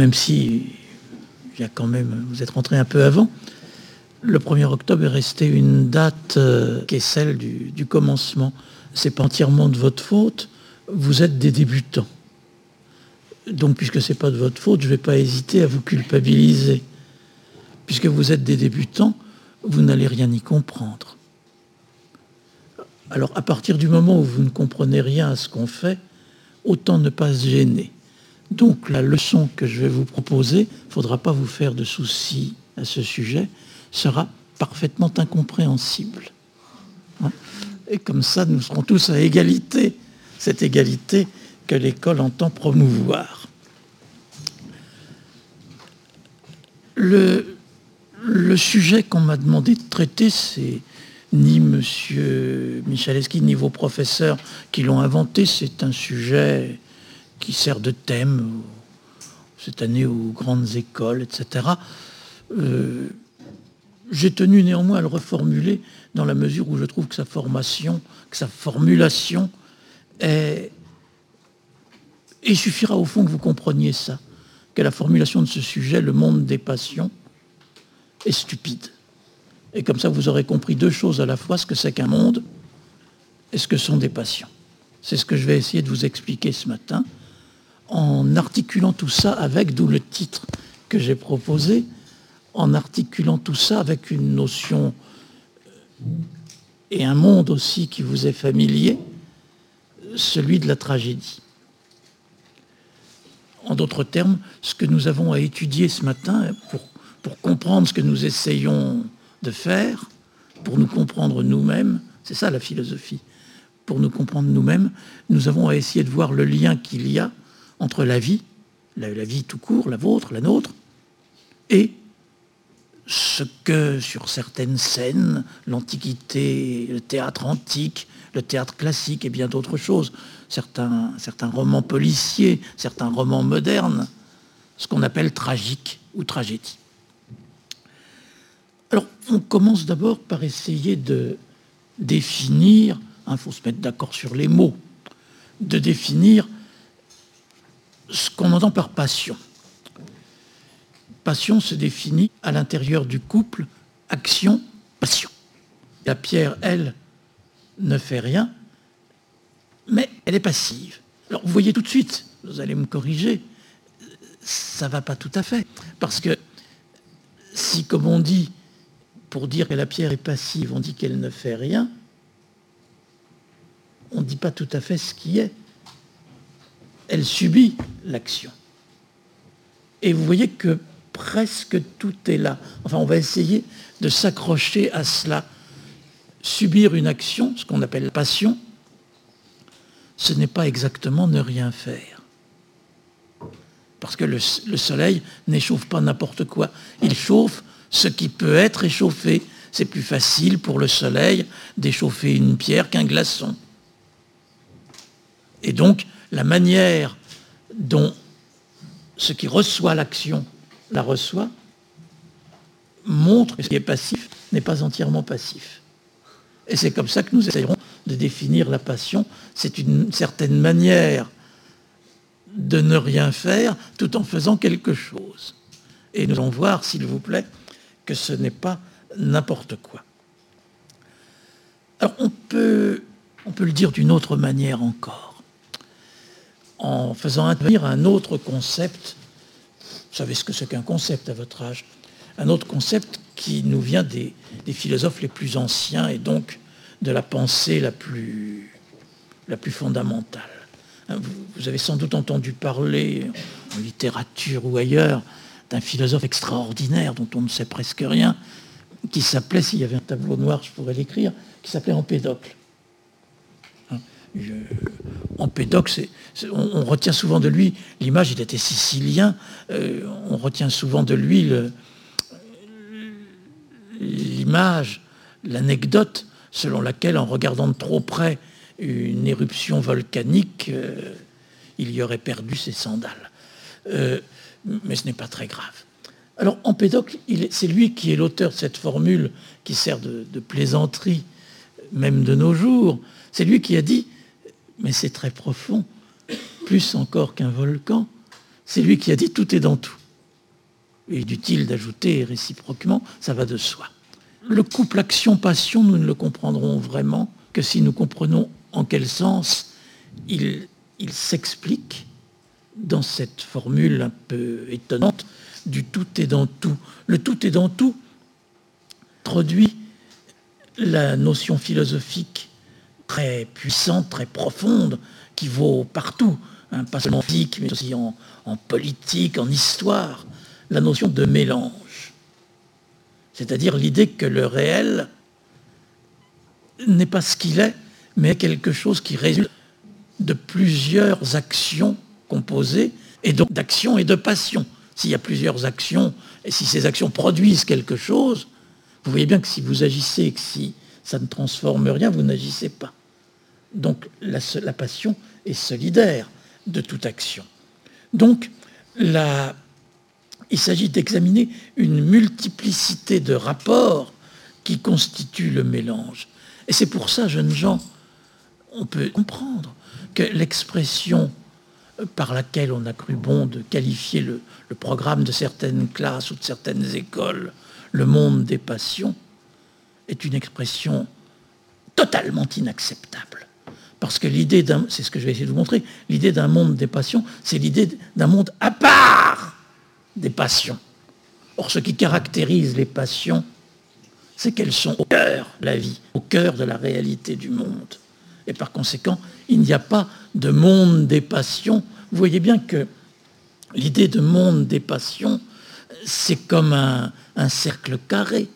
Même si quand même, vous êtes rentré un peu avant. Le 1er octobre est resté une date euh, qui est celle du, du commencement. C'est pas entièrement de votre faute. Vous êtes des débutants. Donc, puisque ce n'est pas de votre faute, je ne vais pas hésiter à vous culpabiliser. Puisque vous êtes des débutants, vous n'allez rien y comprendre. Alors, à partir du moment où vous ne comprenez rien à ce qu'on fait, autant ne pas se gêner. Donc, la leçon que je vais vous proposer, il ne faudra pas vous faire de soucis à ce sujet, sera parfaitement incompréhensible. Et comme ça, nous serons tous à égalité, cette égalité que l'école entend promouvoir. Le, le sujet qu'on m'a demandé de traiter, c'est ni M. Michaleski, ni vos professeurs qui l'ont inventé. C'est un sujet qui sert de thème cette année aux grandes écoles, etc. Euh, j'ai tenu néanmoins à le reformuler dans la mesure où je trouve que sa formation, que sa formulation est, il suffira au fond que vous compreniez ça, que la formulation de ce sujet, le monde des passions, est stupide. Et comme ça, vous aurez compris deux choses à la fois, ce que c'est qu'un monde et ce que sont des passions. C'est ce que je vais essayer de vous expliquer ce matin, en articulant tout ça avec, d'où le titre que j'ai proposé, en articulant tout ça avec une notion et un monde aussi qui vous est familier, celui de la tragédie. En d'autres termes, ce que nous avons à étudier ce matin pour, pour comprendre ce que nous essayons de faire, pour nous comprendre nous-mêmes, c'est ça la philosophie, pour nous comprendre nous-mêmes, nous avons à essayer de voir le lien qu'il y a entre la vie, la, vie tout court, la vôtre, la nôtre, et ce que sur certaines scènes, l'Antiquité, le théâtre antique, le théâtre classique et bien d'autres choses, certains, certains romans policiers, certains romans modernes, ce qu'on appelle tragique ou tragédie. Alors, on commence d'abord par essayer de définir, il hein, faut se mettre d'accord sur les mots, de définir ce qu'on entend par passion passion se définit à l'intérieur du couple, action, passion. La pierre, elle, ne fait rien, mais elle est passive. Alors vous voyez tout de suite, vous allez me corriger, ça ne va pas tout à fait. Parce que si, comme on dit, pour dire que la pierre est passive, on dit qu'elle ne fait rien, on ne dit pas tout à fait ce qui est. Elle subit l'action. Et vous voyez que presque tout est là. Enfin, on va essayer de s'accrocher à cela. Subir une action, ce qu'on appelle passion, ce n'est pas exactement ne rien faire. Parce que le, soleil n'échauffe pas n'importe quoi. Il chauffe ce qui peut être échauffé. C'est plus facile pour le soleil d'échauffer une pierre qu'un glaçon. Et donc, la manière dont ce qui reçoit l'action la reçoit, montre que ce qui est passif n'est pas entièrement passif. Et c'est comme ça que nous essayerons de définir la passion. C'est une certaine manière de ne rien faire tout en faisant quelque chose. Et nous allons voir, s'il vous plaît, que ce n'est pas n'importe quoi. Alors on peut, on peut le dire d'une autre manière encore, en faisant intervenir un autre concept vous savez ce que c'est qu'un concept à votre âge? Un autre concept qui nous vient des, philosophes les plus anciens et donc de la pensée la plus, la plus fondamentale. Hein, vous, vous, avez sans doute entendu parler en littérature ou ailleurs d'un philosophe extraordinaire dont on ne sait presque rien, qui s'appelait, s'il y avait un tableau noir, je pourrais l'écrire, qui s'appelait Empédocle. Empédocle, on, retient souvent de lui l'image, il était sicilien, euh, on retient souvent de lui l'image, l'anecdote selon laquelle, en regardant de trop près une éruption volcanique, euh, il y aurait perdu ses sandales. Euh, mais ce n'est pas très grave. Alors, Empédocle, c'est lui qui est l'auteur de cette formule qui sert de plaisanterie, même de nos jours. C'est lui qui a dit mais c'est très profond, plus encore qu'un volcan, c'est lui qui a dit tout est dans tout. Et inutile d'ajouter réciproquement, ça va de soi. Le couple action-passion, nous ne le comprendrons vraiment que si nous comprenons en quel sens il, s'explique dans cette formule un peu étonnante du tout est dans tout. Le tout est dans tout introduit la notion philosophique très puissante, très profonde, qui vaut partout, hein, pas seulement en physique, mais aussi en, politique, en histoire, la notion de mélange. C'est-à-dire l'idée que le réel n'est pas ce qu'il est, mais quelque chose qui résulte de plusieurs actions composées, et donc d'actions et de passions. S'il y a plusieurs actions, et si ces actions produisent quelque chose, vous voyez bien que si vous agissez et que si ça ne transforme rien, vous n'agissez pas. Donc la, passion est solidaire de toute action. Donc il s'agit d'examiner une multiplicité de rapports qui constituent le mélange. Et c'est pour ça, jeunes gens, on peut comprendre que l'expression par laquelle on a cru bon de qualifier le, programme de certaines classes ou de certaines écoles, le monde des passions, est une expression totalement inacceptable. Parce que l'idée d'un, c'est ce que je vais essayer de vous montrer, l'idée d'un monde des passions, c'est l'idée d'un monde à part des passions. Or, ce qui caractérise les passions, c'est qu'elles sont au cœur de la vie, au cœur de la réalité du monde. Et par conséquent, il n'y a pas de monde des passions. Vous voyez bien que l'idée de monde des passions, c'est comme un, un cercle carré.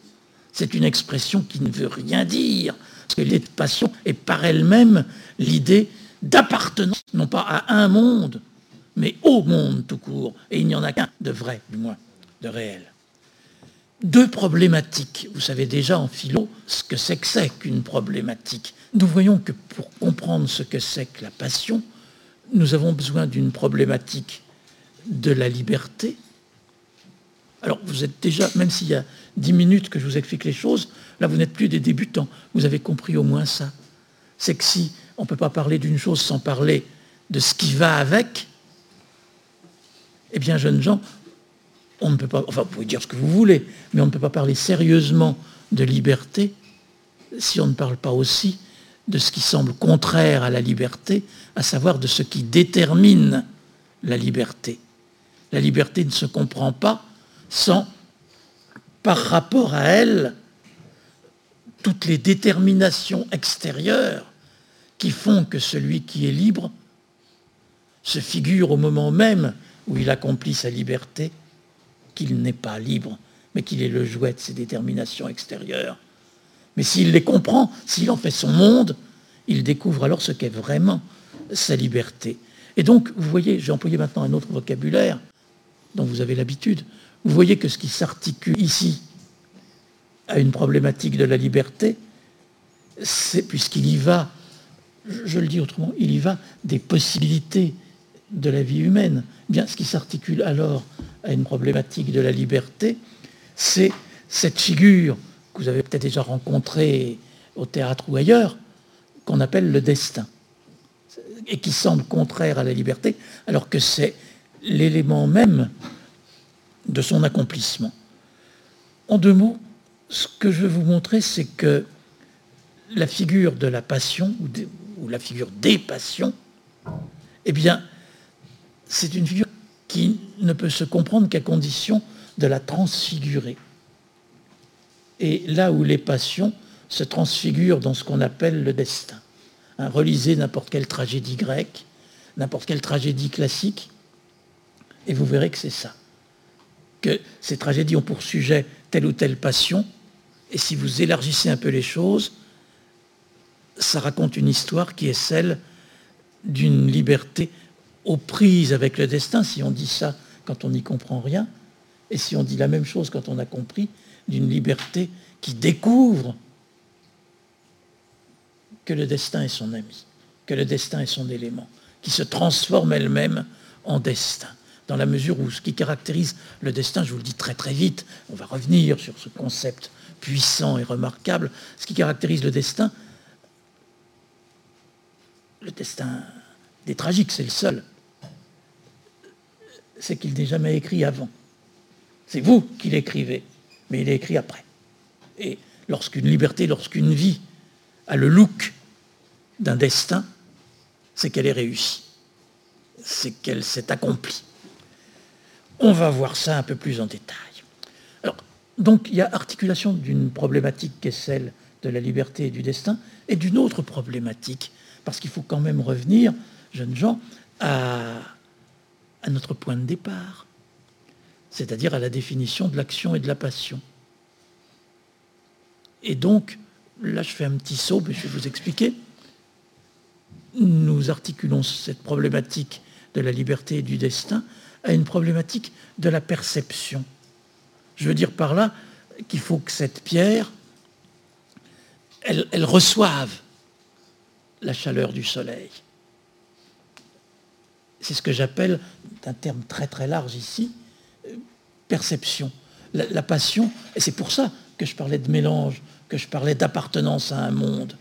C'est une expression qui ne veut rien dire. Parce que l'idée de passion est par elle-même l'idée d'appartenance, non pas à un monde, mais au monde tout court. Et il n'y en a qu'un de vrai, du moins, de réel. Deux problématiques. Vous savez déjà en philo ce que c'est que c'est qu'une problématique. Nous voyons que pour comprendre ce que c'est que la passion, nous avons besoin d'une problématique de la liberté. Alors vous êtes déjà, même s'il y a dix minutes que je vous explique les choses, là vous n'êtes plus des débutants. Vous avez compris au moins ça. C'est que si on ne peut pas parler d'une chose sans parler de ce qui va avec, eh bien, jeunes gens, on ne peut pas, enfin, vous pouvez dire ce que vous voulez, mais on ne peut pas parler sérieusement de liberté si on ne parle pas aussi de ce qui semble contraire à la liberté, à savoir de ce qui détermine la liberté. La liberté ne se comprend pas sans, par rapport à elle, toutes les déterminations extérieures qui font que celui qui est libre se figure au moment même où il accomplit sa liberté, qu'il n'est pas libre, mais qu'il est le jouet de ses déterminations extérieures. Mais s'il les comprend, s'il en fait son monde, il découvre alors ce qu'est vraiment sa liberté. Et donc, vous voyez, j'ai employé maintenant un autre vocabulaire dont vous avez l'habitude. Vous voyez que ce qui s'articule ici à une problématique de la liberté, c'est puisqu'il y va, je le dis autrement, il y va des possibilités de la vie humaine. Bien, ce qui s'articule alors à une problématique de la liberté, c'est cette figure que vous avez peut-être déjà rencontrée au théâtre ou ailleurs, qu'on appelle le destin, et qui semble contraire à la liberté, alors que c'est l'élément même de son accomplissement. En deux mots, ce que je veux vous montrer, c'est que la figure de la passion, ou, la figure des passions, eh bien, c'est une figure qui ne peut se comprendre qu'à condition de la transfigurer. Et là où les passions se transfigurent dans ce qu'on appelle le destin. Hein, relisez n'importe quelle tragédie grecque, n'importe quelle tragédie classique, et vous verrez que c'est ça. Que ces tragédies ont pour sujet telle ou telle passion, et si vous élargissez un peu les choses, ça raconte une histoire qui est celle d'une liberté aux prises avec le destin, si on dit ça quand on n'y comprend rien, et si on dit la même chose quand on a compris, d'une liberté qui découvre que le destin est son ami, que le destin est son élément, qui se transforme elle-même en destin. Dans la mesure où ce qui caractérise le destin, je vous le dis très très vite, on va revenir sur ce concept puissant et remarquable, ce qui caractérise le destin, le destin des tragiques, c'est le seul, c'est qu'il n'est jamais écrit avant. C'est vous qui l'écrivez, mais il est écrit après. Et lorsqu'une liberté, lorsqu'une vie a le look d'un destin, c'est qu'elle est réussie, c'est qu'elle s'est accomplie. On va voir ça un peu plus en détail. Alors, donc il y a articulation d'une problématique qui est celle de la liberté et du destin, et d'une autre problématique, parce qu'il faut quand même revenir, jeunes gens, à, notre point de départ, c'est-à-dire à la définition de l'action et de la passion. Et donc, là je fais un petit saut, mais je vais vous expliquer. Nous articulons cette problématique de la liberté et du destin à une problématique de la perception. Je veux dire par là qu'il faut que cette pierre, elle, reçoive la chaleur du soleil. C'est ce que j'appelle, d'un terme très très large ici, perception. La, la passion, et c'est pour ça que je parlais de mélange, que je parlais d'appartenance à un monde.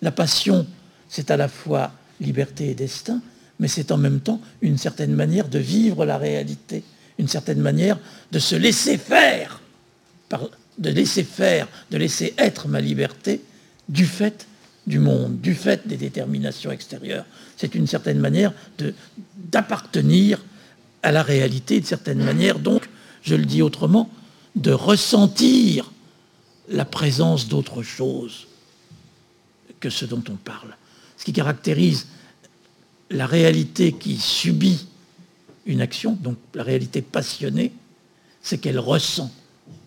La passion, c'est à la fois liberté et destin, mais c'est en même temps une certaine manière de vivre la réalité, une certaine manière de se laisser faire, de laisser faire, de laisser être ma liberté du fait du monde, du fait des déterminations extérieures. C'est une certaine manière d'appartenir à la réalité, de certaine manière, donc, je le dis autrement, de ressentir la présence d'autre chose que ce dont on parle. Ce qui caractérise la réalité qui subit une action, donc la réalité passionnée, c'est qu'elle ressent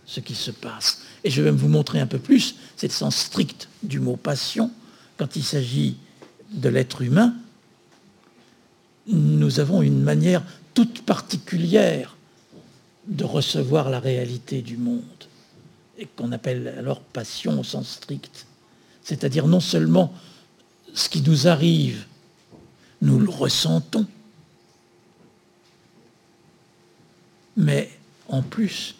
ce qui se passe. Et je vais vous montrer un peu plus, c'est le sens strict du mot passion. Quand il s'agit de l'être humain, nous avons une manière toute particulière de recevoir la réalité du monde, et qu'on appelle alors passion au sens strict. C'est-à-dire non seulement ce qui nous arrive nous le ressentons. Mais en plus,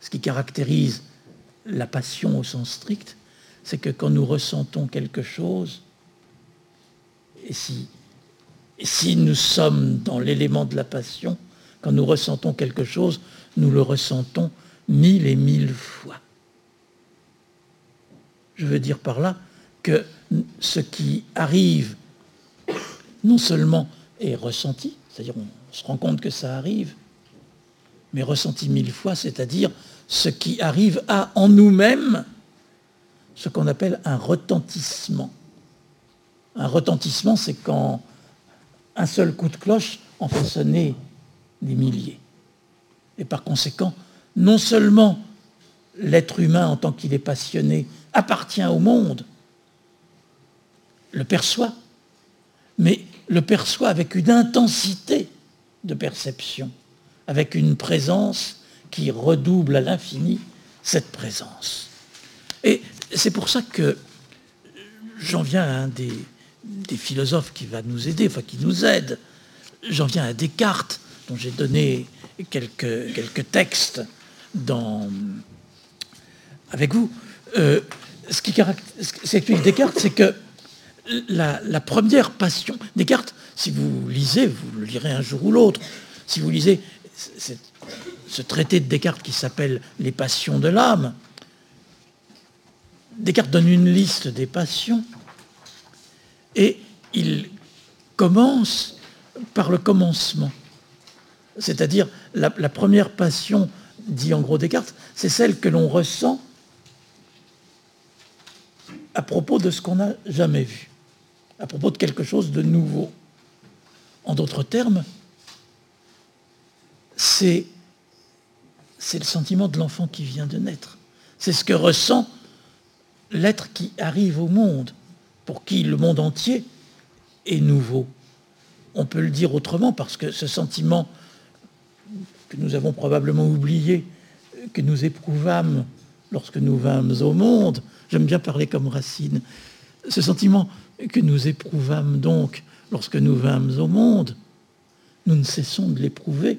ce qui caractérise la passion au sens strict, c'est que quand nous ressentons quelque chose, et si, nous sommes dans l'élément de la passion, quand nous ressentons quelque chose, nous le ressentons mille et mille fois. Je veux dire par là que ce qui arrive non seulement est ressenti, c'est-à-dire on se rend compte que ça arrive, mais ressenti mille fois, c'est-à-dire ce qui arrive à en nous-mêmes ce qu'on appelle un retentissement. Un retentissement, c'est quand un seul coup de cloche en fait sonner des milliers. Et par conséquent, non seulement l'être humain en tant qu'il est passionné appartient au monde, le perçoit, mais le perçoit avec une intensité de perception, avec une présence qui redouble à l'infini cette présence. Et c'est pour ça que j'en viens à un des, philosophes qui va nous aider, enfin qui nous aide. J'en viens à Descartes, dont j'ai donné quelques, textes avec vous. Euh, ce qui explique Descartes, c'est que la, première passion. Descartes, si vous lisez, vous le lirez un jour ou l'autre, si vous lisez ce traité de Descartes qui s'appelle Les passions de l'âme, Descartes donne une liste des passions et il commence par le commencement. C'est-à-dire la, la, première passion, dit en gros Descartes, c'est celle que l'on ressent à propos de ce qu'on n'a jamais vu à propos de quelque chose de nouveau. En d'autres termes, c'est le sentiment de l'enfant qui vient de naître. C'est ce que ressent l'être qui arrive au monde, pour qui le monde entier est nouveau. On peut le dire autrement parce que ce sentiment que nous avons probablement oublié, que nous éprouvâmes lorsque nous vîmes au monde, j'aime bien parler comme Racine, ce sentiment que nous éprouvâmes donc lorsque nous vîmes au monde, nous ne cessons de l'éprouver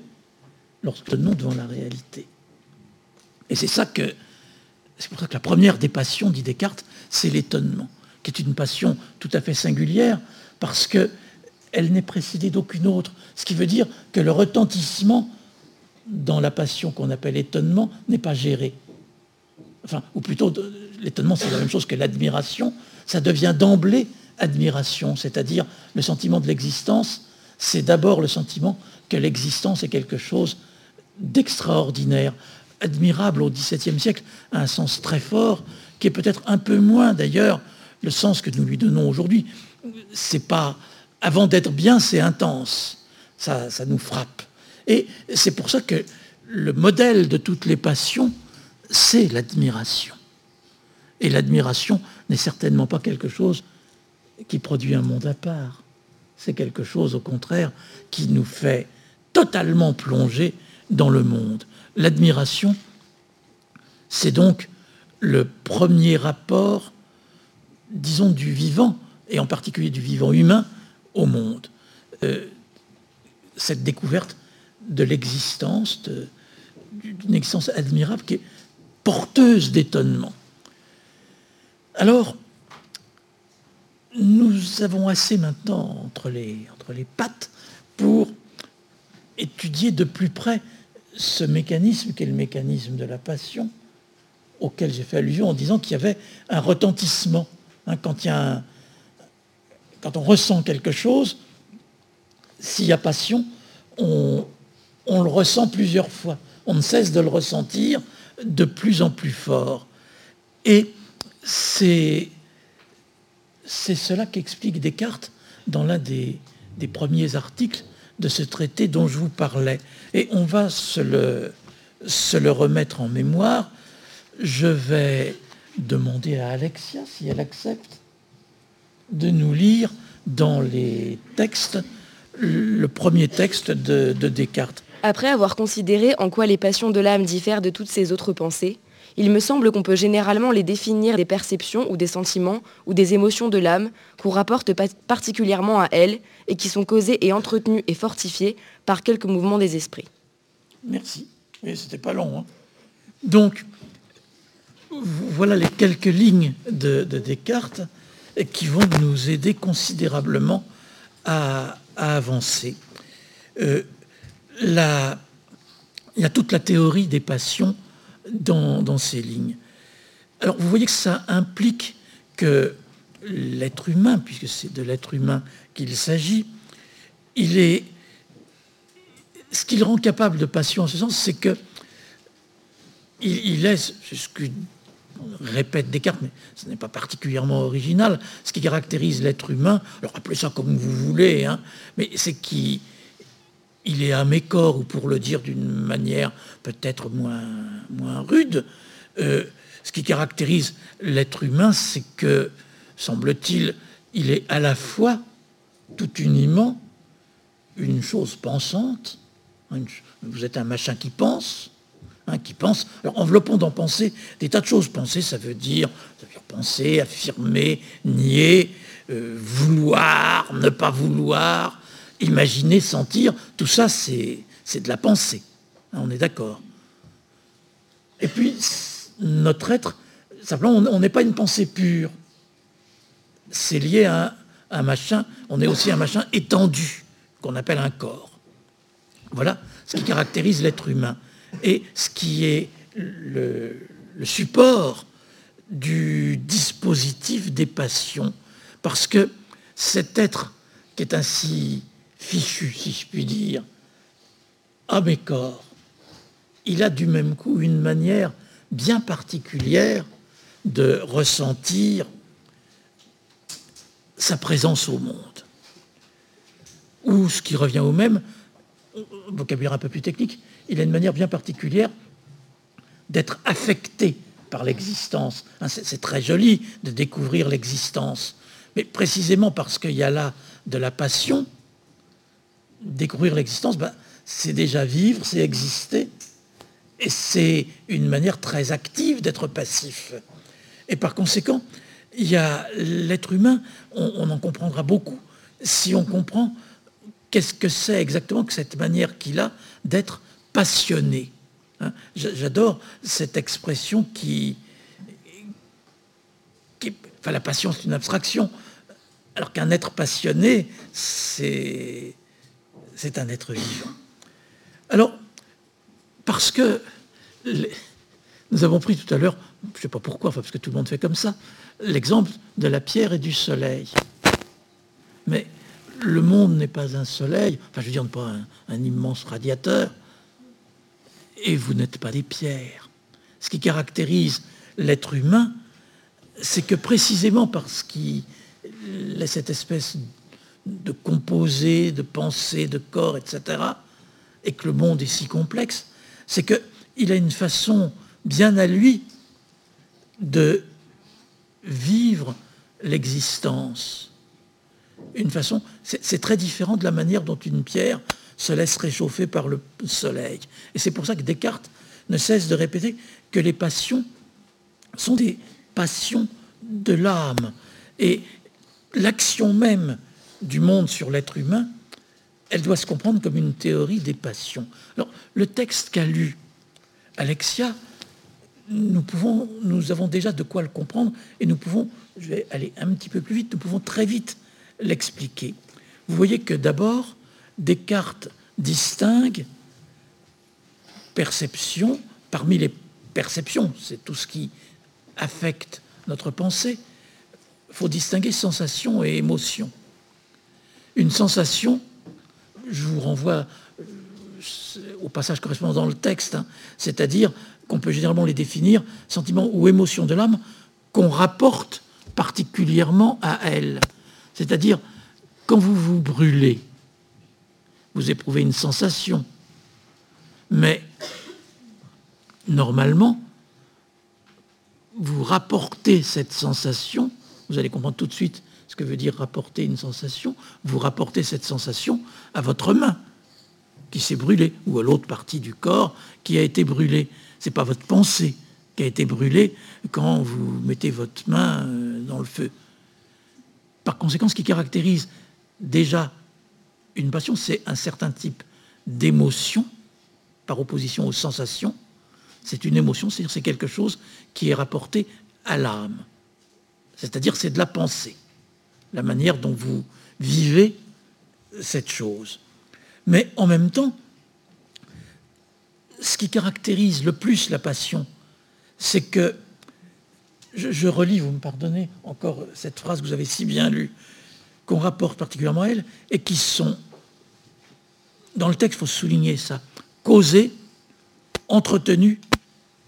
lorsque nous devant la réalité. Et c'est ça que, c'est pour ça que la première des passions, dit Descartes, c'est l'étonnement, qui est une passion tout à fait singulière, parce que elle n'est précédée d'aucune autre. Ce qui veut dire que le retentissement dans la passion qu'on appelle étonnement n'est pas géré. Enfin, ou plutôt, l'étonnement, c'est la même chose que l'admiration. Ça devient d'emblée admiration, c'est-à-dire le sentiment de l'existence, c'est d'abord le sentiment que l'existence est quelque chose d'extraordinaire, admirable au XVIIe siècle, un sens très fort, qui est peut-être un peu moins d'ailleurs le sens que nous lui donnons aujourd'hui. C'est pas avant d'être bien, c'est intense. Ça, ça nous frappe. Et c'est pour ça que le modèle de toutes les passions, c'est l'admiration. Et l'admiration n'est certainement pas quelque chose qui produit un monde à part. C'est quelque chose, au contraire, qui nous fait totalement plonger dans le monde. L'admiration, c'est donc le premier rapport, disons, du vivant, et en particulier du vivant humain, au monde. Euh, cette découverte de l'existence, d'une existence admirable qui est porteuse d'étonnement. Alors, nous avons assez maintenant entre les, entre les pattes pour étudier de plus près ce mécanisme qui est le mécanisme de la passion, auquel j'ai fait allusion en disant qu'il y avait un retentissement. Hein, quand, quand on ressent quelque chose, s'il y a passion, on, on le ressent plusieurs fois. On ne cesse de le ressentir de plus en plus fort. Et c'est cela qu'explique Descartes dans l'un des, premiers articles de ce traité dont je vous parlais. Et on va se le, remettre en mémoire. Je vais demander à Alexia, si elle accepte, de nous lire dans les textes le premier texte de, de Descartes. Après avoir considéré en quoi les passions de l'âme diffèrent de toutes ces autres pensées, il me semble qu'on peut généralement les définir des perceptions ou des sentiments ou des émotions de l'âme qu'on rapporte particulièrement à elle et qui sont causées et entretenues et fortifiées par quelques mouvements des esprits. Merci. Mais c'était pas long. Hein. Donc, voilà les quelques lignes de, Descartes qui vont nous aider considérablement à, avancer. Euh, il y a toute la théorie des passions dans, ces lignes. Alors vous voyez que ça implique que l'être humain, puisque c'est de l'être humain qu'il s'agit, il est ce qui le rend capable de passion en ce sens, c'est que il, laisse, c'est ce que répète Descartes, mais ce n'est pas particulièrement original, ce qui caractérise l'être humain, alors appelez ça comme vous voulez, hein, mais c'est qu'il il est à mes corps, ou pour le dire d'une manière peut-être moins, rude, euh, ce qui caractérise l'être humain, c'est que, semble-t-il, il est à la fois tout uniment une chose pensante, hein, vous êtes un machin qui pense, hein, qui pense, alors enveloppons dans penser des tas de choses. Penser, ça veut dire, ça veut dire penser, affirmer, nier, euh, vouloir, ne pas vouloir, imaginer, sentir, tout ça, c'est de la pensée. Hein, on est d'accord. Et puis, notre être, simplement, on n'est pas une pensée pure. C'est lié à un, machin, on est aussi un machin étendu, qu'on appelle un corps. Voilà ce qui caractérise l'être humain. Et ce qui est le, le support du dispositif des passions. Parce que cet être qui est ainsi fichu, si je puis dire, à mes corps, il a du même coup une manière bien particulière de ressentir sa présence au monde. Ou ce qui revient au même, vocabulaire un peu plus technique, il a une manière bien particulière d'être affecté par l'existence. Hein, c'est très joli de découvrir l'existence, mais précisément parce qu'il y a là de la passion, découvrir l'existence, ben, c'est déjà vivre, c'est exister. Et c'est une manière très active d'être passif. Et par conséquent, il y a l'être humain, on, en comprendra beaucoup si on comprend qu'est-ce que c'est exactement que cette manière qu'il a d'être passionné. Hein. J'adore cette expression qui, qui, Enfin, la passion, c'est une abstraction. Alors qu'un être passionné, c'est un être vivant. Alors, parce que nous avons pris tout à l'heure, je ne sais pas pourquoi, parce que tout le monde fait comme ça, l'exemple de la pierre et du soleil. Mais le monde n'est pas un soleil, enfin je veux dire pas un, immense radiateur, et vous n'êtes pas des pierres. Ce qui caractérise l'être humain, c'est que précisément parce qu'il a cette espèce de composé, de pensée, de corps, etc., et que le monde est si complexe, c'est qu'il a une façon bien à lui de vivre l'existence. Une façon, c'est très différent de la manière dont une pierre se laisse réchauffer par le soleil. Et c'est pour ça que Descartes ne cesse de répéter que les passions sont des passions de l'âme. Et l'action même du monde sur l'être humain, elle doit se comprendre comme une théorie des passions. Alors, le texte qu'a lu Alexia, nous, pouvons, nous avons déjà de quoi le comprendre et nous pouvons, je vais aller un petit peu plus vite, nous pouvons très vite l'expliquer. Vous voyez que d'abord, Descartes distingue perception, parmi les perceptions, c'est tout ce qui affecte notre pensée, il faut distinguer sensation et émotion. Une sensation, je vous renvoie euh, au passage correspondant dans le texte, hein, c'est-à-dire qu'on peut généralement les définir, sentiments ou émotions de l'âme qu'on rapporte particulièrement à elle. C'est-à-dire, quand vous vous brûlez, vous éprouvez une sensation, mais normalement, vous rapportez cette sensation, vous allez comprendre tout de suite ce que veut dire rapporter une sensation, vous rapportez cette sensation à votre main qui s'est brûlée, ou à l'autre partie du corps qui a été brûlée. Ce n'est pas votre pensée qui a été brûlée quand vous mettez votre main euh, dans le feu. Par conséquent, ce qui caractérise déjà une passion, c'est un certain type d'émotion par opposition aux sensations. C'est une émotion, c'est-à-dire c'est quelque chose qui est rapporté à l'âme. C'est-à-dire c'est de la pensée, la manière dont vous vivez cette chose. Mais en même temps, ce qui caractérise le plus la passion, c'est que, je, relis, vous me pardonnez, encore cette phrase que vous avez si bien lue, qu'on rapporte particulièrement à elle, et qui sont, dans le texte, il faut souligner ça, causés, entretenus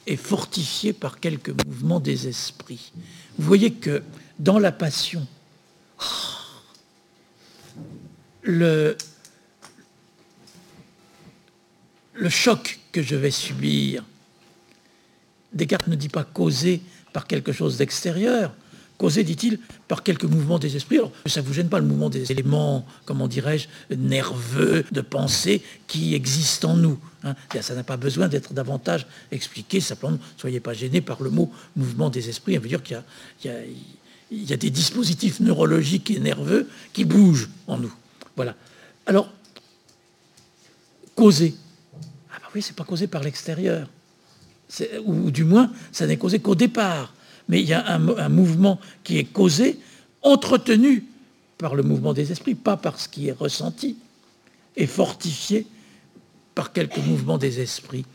et fortifiés par quelques mouvements des esprits. Vous voyez que dans la passion, le, choc que je vais subir, Descartes ne dit pas causé par quelque chose d'extérieur, causé, dit-il, par quelques mouvements des esprits. Alors, ça ne vous gêne pas le mouvement des éléments, comment dirais-je, nerveux, de pensée qui existent en nous. Hein. Ça n'a pas besoin d'être davantage expliqué, simplement, ne soyez pas gênés par le mot mouvement des esprits. Ça veut dire qu'il y, a, des dispositifs neurologiques et nerveux qui bougent en nous. Voilà. Alors, causer. Ah bah oui, c'est pas causé par l'extérieur. Ou, du moins, ça n'est causé qu'au départ. Mais il y a un, mouvement qui est causé, entretenu par le mouvement des esprits, pas par ce qui est ressenti, et fortifié par quelques mouvements des esprits.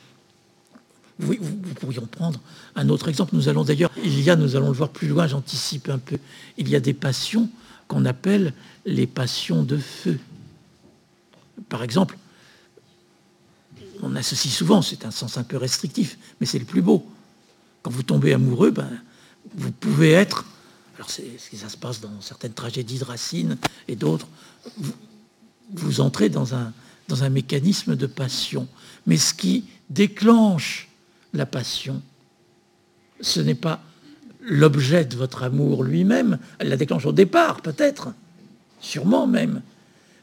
Vous, vous, pourrions prendre un autre exemple. Nous allons d'ailleurs, il y a, nous allons le voir plus loin, j'anticipe un peu, il y a des passions qu'on appelle les passions de feu. Par exemple, on associe souvent, c'est un sens un peu restrictif, mais c'est le plus beau. Quand vous tombez amoureux, ben, vous pouvez être, alors c'est ce qui ça se passe dans certaines tragédies de Racine et d'autres, vous, entrez dans un, dans un mécanisme de passion. Mais ce qui déclenche la passion, ce n'est pas l'objet de votre amour lui-même, elle la déclenche au départ peut-être, sûrement même,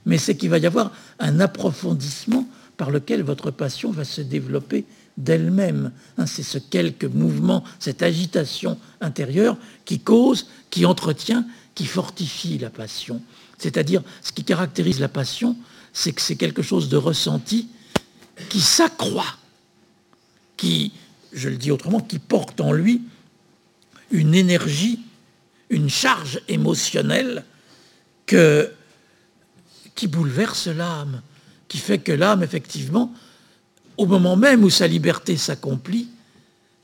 mais c'est qu'il va y avoir un approfondissement par lequel votre passion va se développer d'elle-même. Hein, c'est ce quelque mouvement, cette agitation intérieure qui cause, qui entretient, qui fortifie la passion. C'est-à-dire, ce qui caractérise la passion, c'est que c'est quelque chose de ressenti qui s'accroît, qui, je le dis autrement, qui porte en lui une énergie, une charge émotionnelle qui bouleverse l'âme, qui fait que l'âme, effectivement, au moment même où sa liberté s'accomplit,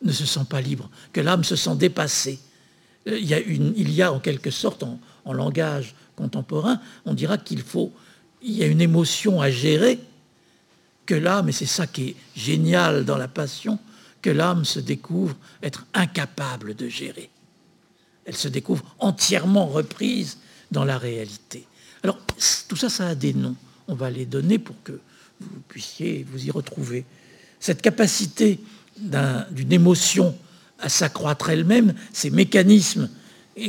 ne se sent pas libre, que l'âme se sent dépassée. Euh, il y a, une, en quelque sorte, en, en langage contemporain, on dira qu'il faut, il y a une émotion à gérer, que l'âme, et c'est ça qui est génial dans la passion, que l'âme se découvre être incapable de gérer. Elle se découvre entièrement reprise dans la réalité. Alors, tout ça, ça a des noms. On va les donner pour que vous puissiez vous y retrouver. Cette capacité d'une émotion à s'accroître elle-même, ces mécanismes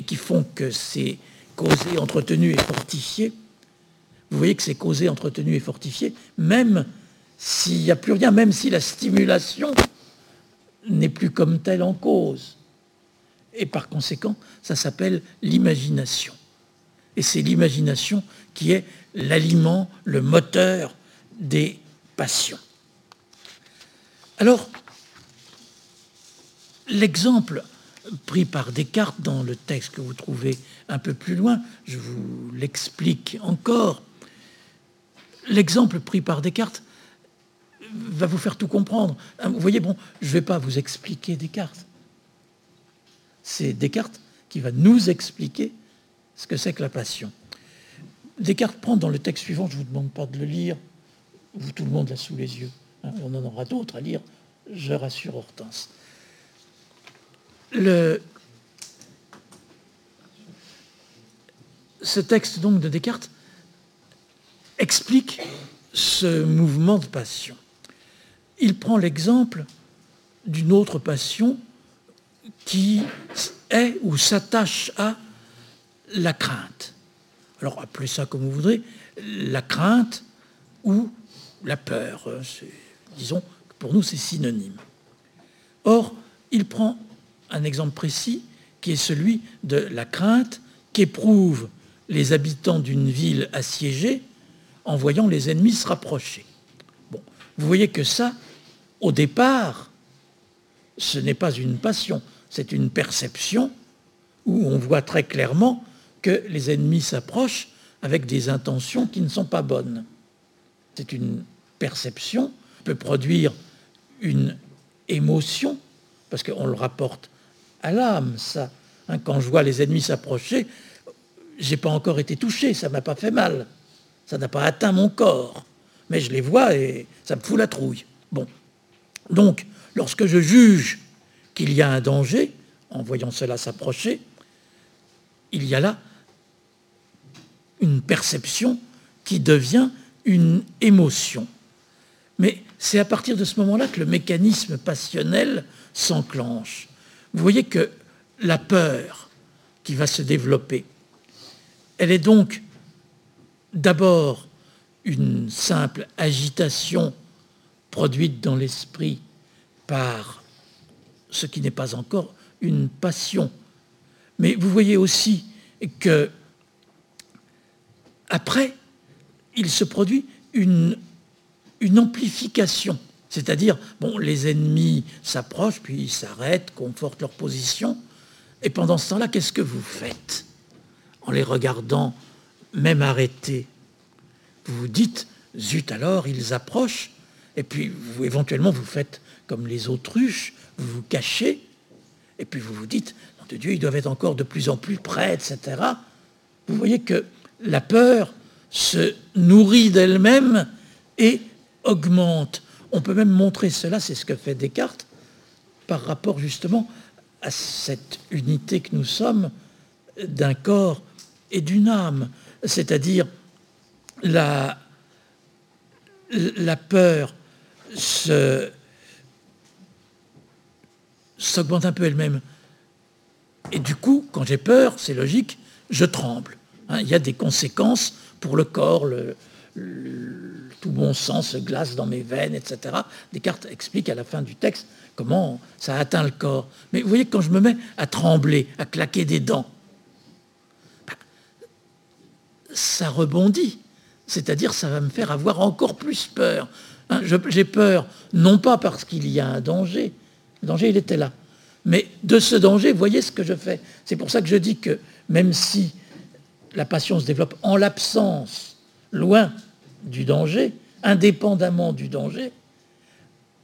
qui font que c'est causé, entretenu et fortifié, vous voyez que c'est causé, entretenu et fortifié, même s'il n'y a plus rien, même si la stimulation n'est plus comme telle en cause. Et par conséquent, ça s'appelle l'imagination. Et c'est l'imagination qui est l'aliment, le moteur des passions. Alors, l'exemple pris par Descartes dans le texte que vous trouvez un peu plus loin, je vous l'explique encore. L'exemple pris par Descartes va vous faire tout comprendre. Vous voyez, bon, je ne vais pas vous expliquer Descartes. C'est Descartes qui va nous expliquer ce que c'est que la passion. Descartes prend dans le texte suivant, je ne vous demande pas de le lire, vous tout le monde l'a sous les yeux, hein, on en aura d'autres à lire, je rassure Hortense. Le, ce texte donc de Descartes explique ce mouvement de passion. Il prend l'exemple d'une autre passion qui est ou s'attache à la crainte. Alors appelez ça comme vous voudrez, la crainte ou la peur. Disons que pour nous c'est synonyme. Or, il prend un exemple précis qui est celui de la crainte qu'éprouvent les habitants d'une ville assiégée en voyant les ennemis se rapprocher. Vous voyez que ça, au départ, ce n'est pas une passion, c'est une perception où on voit très clairement que les ennemis s'approchent avec des intentions qui ne sont pas bonnes. C'est une perception, peut produire une émotion, parce qu'on le rapporte à l'âme, ça. Hein, quand je vois les ennemis s'approcher, j'ai pas encore été touché, ça m'a pas fait mal, ça n'a pas atteint mon corps, mais je les vois et ça me fout la trouille. Bon, donc, lorsque je juge qu'il y a un danger, en voyant cela s'approcher, il y a là une perception qui devient une émotion. Mais c'est à partir de ce moment-là que le mécanisme passionnel s'enclenche. Vous voyez que la peur qui va se développer, elle est donc d'abord une simple agitation produite dans l'esprit par ce qui n'est pas encore une passion. Mais vous voyez aussi que après, il se produit une, amplification. C'est-à-dire, bon, les ennemis s'approchent, puis ils s'arrêtent, confortent leur position. Et pendant ce temps-là, qu'est-ce que vous faites En les regardant, même arrêtés, vous vous dites, zut alors, ils approchent, et puis vous, éventuellement vous faites comme les autruches, vous vous cachez, et puis vous vous dites, non de Dieu, ils doivent être encore de plus en plus près, etc. Vous voyez que la peur se nourrit d'elle-même et augmente. On peut même montrer cela, c'est ce que fait Descartes, par rapport justement à cette unité que nous sommes d'un corps et d'une âme, c'est-à-dire la, la peur s'augmente un peu elle-même. Et du coup, quand j'ai peur, c'est logique, je tremble. Hein. il y a des conséquences pour le corps, le, tout bon sang se glace dans mes veines, etc. Descartes explique à la fin du texte comment ça atteint le corps. Mais vous voyez, quand je me mets à trembler, à claquer des dents, bah, ça rebondit. C'est-à-dire, ça va me faire avoir encore plus peur. Hein, j'ai peur, non pas parce qu'il y a un danger, le danger il était là, mais de ce danger, voyez ce que je fais. C'est pour ça que je dis que même si la passion se développe en l'absence, loin du danger, indépendamment du danger,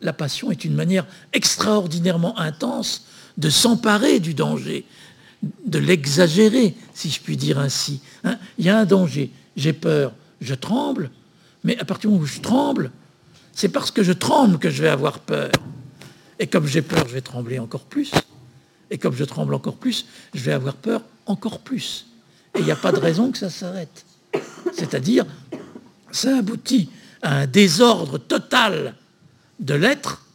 la passion est une manière extraordinairement intense de s'emparer du danger, de l'exagérer, si je puis dire ainsi. Hein. Il y a un danger, j'ai peur, je tremble, mais à partir du moment où je tremble, c'est parce que je tremble que je vais avoir peur. Et comme j'ai peur, je vais trembler encore plus. Et comme je tremble encore plus, je vais avoir peur encore plus. Et il n'y a pas de raison que ça s'arrête. C'est-à-dire, ça aboutit à un désordre total de l'être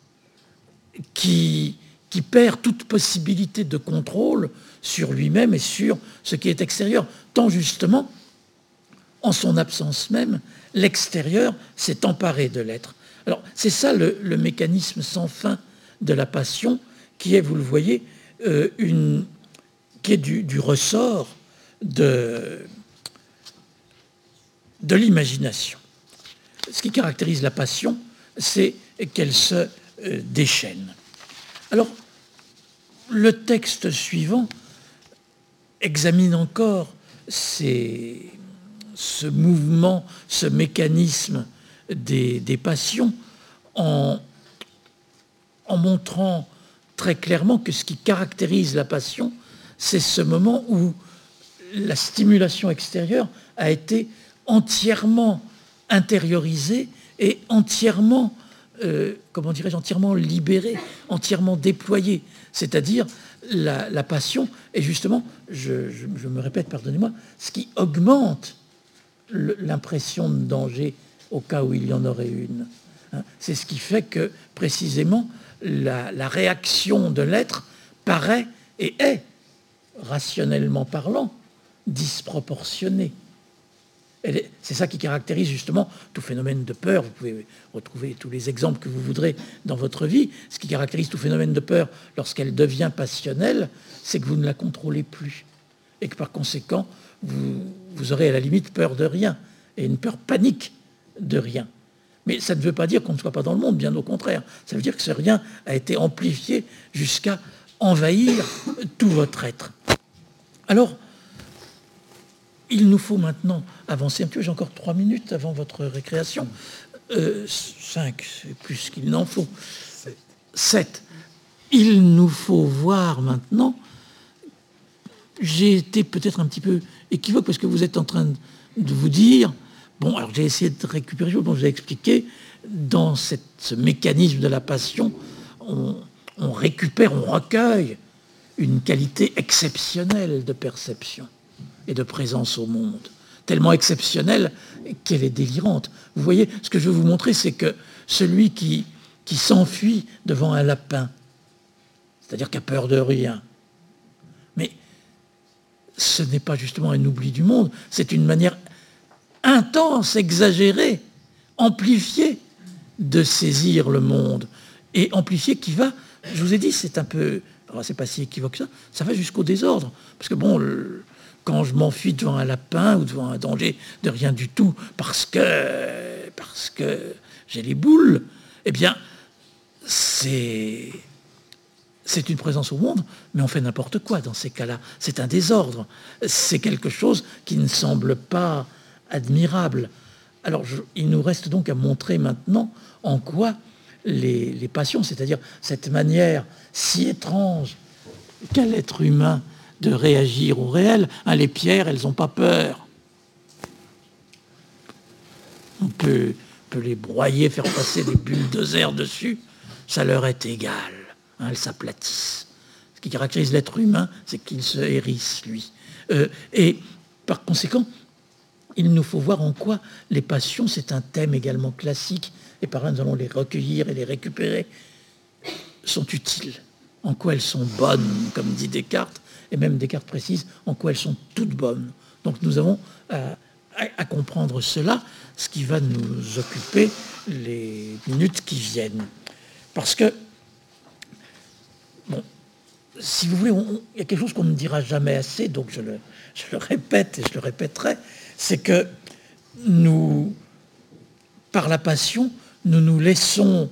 qui, qui perd toute possibilité de contrôle sur lui-même et sur ce qui est extérieur. Tant justement, en son absence même, l'extérieur s'est emparé de l'être. Alors c'est ça le, mécanisme sans fin de la passion, qui est, vous le voyez, euh, qui est du, ressort de, l'imagination. Ce qui caractérise la passion, c'est qu'elle se euh, déchaîne. Alors, le texte suivant examine encore ce mouvement, ce mécanisme des, passions en, en montrant très clairement que ce qui caractérise la passion, c'est ce moment où la stimulation extérieure a été entièrement intériorisée et entièrement, euh, comment dirais-je, entièrement libérée, entièrement déployée. C'est-à-dire la, passion est justement, je, je me répète, pardonnez-moi, ce qui augmente l'impression de danger au cas où il y en aurait une. Hein. C'est ce qui fait que précisément la, réaction de l'être paraît et est, rationnellement parlant, disproportionnée. C'est ça qui caractérise justement tout phénomène de peur. Vous pouvez retrouver tous les exemples que vous voudrez dans votre vie. Ce qui caractérise tout phénomène de peur lorsqu'elle devient passionnelle, c'est que vous ne la contrôlez plus. Et que par conséquent, vous, vous aurez à la limite peur de rien. Et une peur panique de rien. Mais ça ne veut pas dire qu'on ne soit pas dans le monde, bien au contraire. Ça veut dire que ce rien a été amplifié jusqu'à envahir tout votre être. Alors, il nous faut maintenant avancer un peu. J'ai encore trois minutes avant votre récréation. Euh, cinq, c'est plus qu'il n'en faut. Sept. Il nous faut voir maintenant. J'ai été peut-être un petit peu équivoque parce que vous êtes en train de vous dire Bon, alors j'ai essayé de récupérer, je vous ai expliqué, dans ce mécanisme de la passion, on, récupère, on recueille une qualité exceptionnelle de perception et de présence au monde, tellement exceptionnelle qu'elle est délirante. Vous voyez, ce que je veux vous montrer, c'est que celui qui, qui s'enfuit devant un lapin, c'est-à-dire qui a peur de rien, ce n'est pas justement un oubli du monde, c'est une manière intense, exagéré, amplifié de saisir le monde. Et amplifié qui va, je vous ai dit, c'est un peu, c'est pas si équivoque que ça, ça va jusqu'au désordre. Parce que bon, quand je m'enfuis devant un lapin ou devant un danger de rien du tout, parce que, parce que j'ai les boules, eh bien, c'est c'est une présence au monde, mais on fait n'importe quoi dans ces cas-là. C'est un désordre. C'est quelque chose qui ne semble pas admirable. Alors il nous reste donc à montrer maintenant en quoi les, passions, c'est-à-dire cette manière si étrange qu'a l'être humain de réagir au réel, hein, les pierres, elles n'ont pas peur. On peut, les broyer, faire passer des bulles de dessus, ça leur est égal. Hein, elles s'aplatissent. Ce qui caractérise l'être humain, c'est qu'il se hérisse, lui. Euh, et par conséquent, il nous faut voir en quoi les passions, c'est un thème également classique, et par là nous allons les recueillir et les récupérer, sont utiles, en quoi elles sont bonnes, comme dit Descartes, et même Descartes précise en quoi elles sont toutes bonnes. Donc nous avons à, comprendre cela, ce qui va nous occuper les minutes qui viennent. Parce que, si vous voulez, il y a quelque chose qu'on ne dira jamais assez, donc je le, répète et je le répéterai, c'est que nous, par la passion, nous nous laissons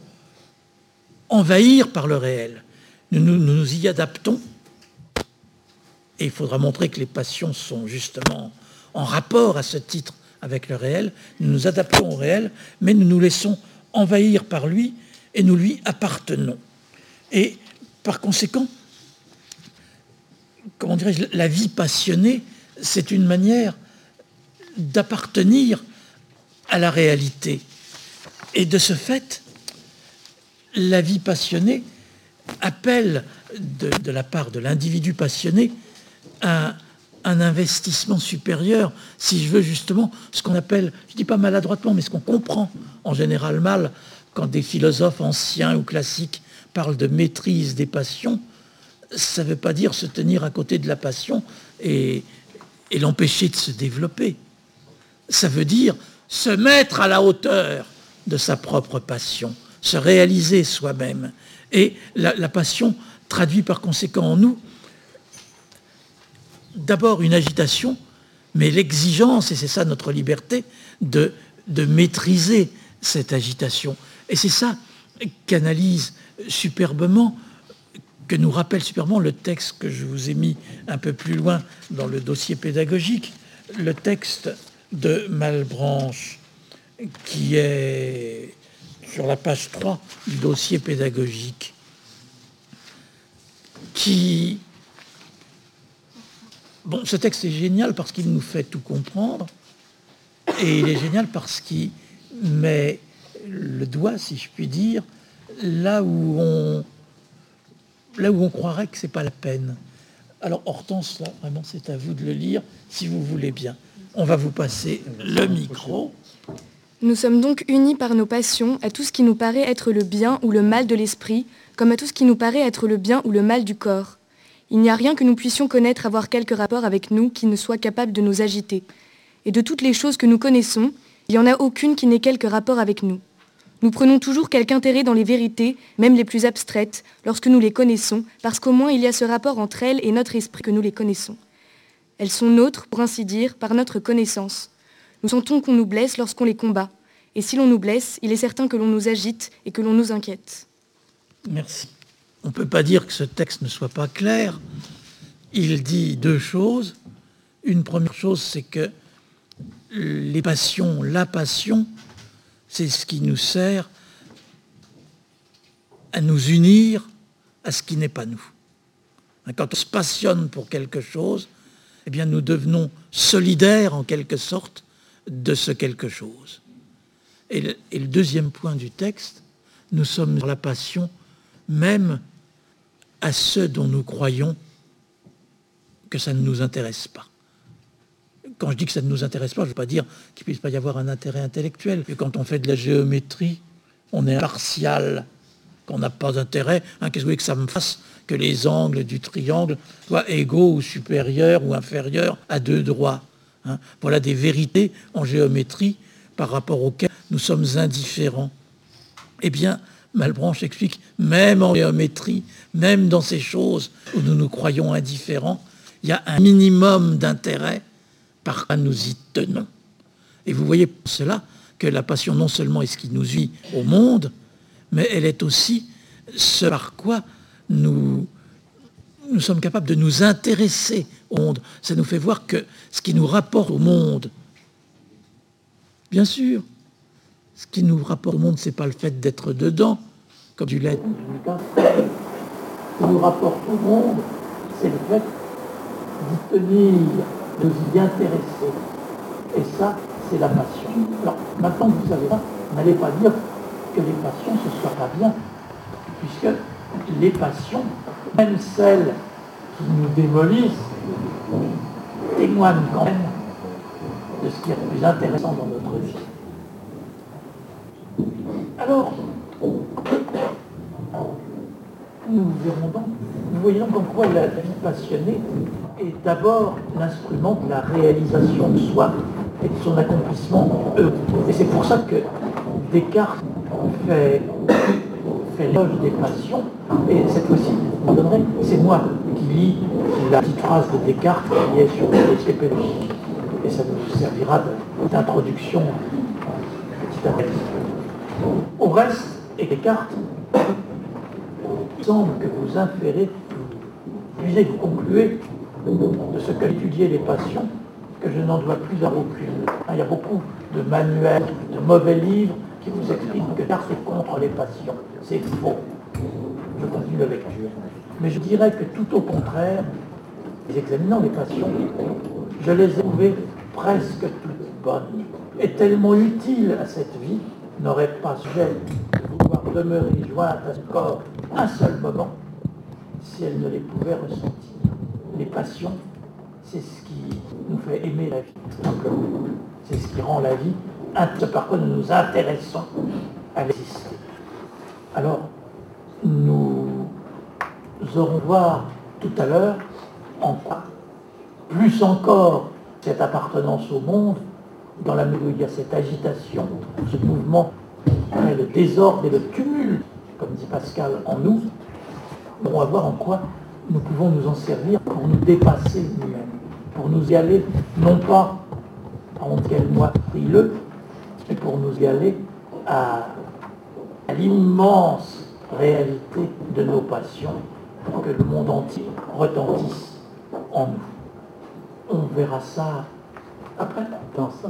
envahir par le réel. Nous nous, y adaptons. Et il faudra montrer que les passions sont justement en rapport à ce titre avec le réel, nous nous adaptons au réel, mais nous nous laissons envahir par lui et nous lui appartenons. Et par conséquent, comment dirais-je, la vie passionnée, c'est une manière d'appartenir à la réalité. Et de ce fait, la vie passionnée appelle de, la part de l'individu passionné un, un, investissement supérieur, si je veux justement ce qu'on appelle, je ne dis pas maladroitement, mais ce qu'on comprend en général mal quand des philosophes anciens ou classiques parlent de maîtrise des passions, ça ne veut pas dire se tenir à côté de la passion et, l'empêcher de se développer. Ça veut dire se mettre à la hauteur de sa propre passion, se réaliser soi-même. Et la, passion traduit par conséquent en nous d'abord une agitation, mais l'exigence, et c'est ça notre liberté, de maîtriser cette agitation. Et c'est ça qu'analyse superbement, que nous rappelle superbement le texte que je vous ai mis un peu plus loin dans le dossier pédagogique, le texte de Malbranche, qui est sur la page 3 du dossier pédagogique, qui... Bon, ce texte est génial parce qu'il nous fait tout comprendre, et il est génial parce qu'il met le doigt, si je puis dire, là où on, là où on croirait que c'est pas la peine. Alors Hortense, là, vraiment, c'est à vous de le lire, si vous voulez bien. On va vous passer le micro. Nous sommes donc unis par nos passions à tout ce qui nous paraît être le bien ou le mal de l'esprit, comme à tout ce qui nous paraît être le bien ou le mal du corps. Il n'y a rien que nous puissions connaître avoir quelque rapport avec nous qui ne soit capable de nous agiter. Et de toutes les choses que nous connaissons, il n'y en a aucune qui n'ait quelque rapport avec nous. Nous prenons toujours quelque intérêt dans les vérités, même les plus abstraites, lorsque nous les connaissons, parce qu'au moins il y a ce rapport entre elles et notre esprit que nous les connaissons. Elles sont nôtres, pour ainsi dire, par notre connaissance. Nous sentons qu'on nous blesse lorsqu'on les combat. Et si l'on nous blesse, il est certain que l'on nous agite et que l'on nous inquiète. Merci. On ne peut pas dire que ce texte ne soit pas clair. Il dit deux choses. Une première chose, c'est que les passions, la passion, c'est ce qui nous sert à nous unir à ce qui n'est pas nous. Quand on se passionne pour quelque chose, eh bien nous devenons solidaires en quelque sorte de ce quelque chose. Et le, deuxième point du texte, nous sommes dans la passion même à ceux dont nous croyons que ça ne nous intéresse pas. Quand je dis que ça ne nous intéresse pas, je ne veux pas dire qu'il ne puisse pas y avoir un intérêt intellectuel. Et quand on fait de la géométrie, on est impartial, qu'on n'a pas d'intérêt. Hein, Qu'est-ce que vous voulez que ça me fasse que les angles du triangle soient égaux ou supérieurs ou inférieurs à deux droits. Hein? Voilà des vérités en géométrie par rapport auxquelles nous sommes indifférents. Eh bien, Malbranche explique, même en géométrie, même dans ces choses où nous nous croyons indifférents, il y a un minimum d'intérêt par quoi nous y tenons. Et vous voyez pour cela que la passion non seulement est ce qui nous vit au monde, mais elle est aussi ce par quoi nous, nous sommes capables de nous intéresser au monde. Ça nous fait voir que ce qui nous rapporte au monde, bien sûr, ce qui nous rapporte au monde, ce n'est pas le fait d'être dedans, comme du lait. Ce qui nous rapporte au monde, c'est le fait d'y tenir, de s'y intéresser. Et ça, c'est la passion. Alors, maintenant que vous savez ça, n'allez pas dire que les passions, ce soit pas bien, puisque les passions, même celles qui nous démolissent, témoignent quand même de ce qui est le plus intéressant dans notre vie. Alors, nous verrons donc, nous voyons donc la, vie passionnée est d'abord l'instrument de la réalisation de soi et de son accomplissement heureux. Et c'est pour ça que Descartes fait fait l'éloge des passions. Et cette fois-ci, vous donnerez, c'est moi qui lis la petite phrase de Descartes qui est sur les pédagogique. Et ça nous servira d'introduction petit. Au reste, et Descartes, il semble que vous inférez, vous, vous concluez de ce qu'a étudié les passions, que je n'en dois plus à aucune. Il y a beaucoup de manuels, de mauvais livres qui vous expliquent que l'art c'est contre les passions. C'est faux. Je continue la lecture. Mais je dirais que tout au contraire, examinant les passions, je les ai trouvées presque toutes bonnes et tellement utiles à cette vie, n'aurait pas sujet de pouvoir demeurer jointe à ce corps un seul moment si elle ne les pouvait ressentir. Les passions, c'est ce qui nous fait aimer la vie. C'est ce qui rend la vie, ce par quoi nous nous intéressons à l'exister. Alors, nous aurons voir tout à l'heure en quoi, plus encore, cette appartenance au monde, dans la mesure où il y a cette agitation, ce mouvement, le désordre et le tumulte, comme dit Pascal, en nous, on va voir en quoi nous pouvons nous en servir pour nous dépasser nous-mêmes, pour nous y aller, non pas en quel mois frileux, mais pour nous y aller à, l'immense réalité de nos passions, pour que le monde entier retentisse en nous. On verra ça après, dans ça,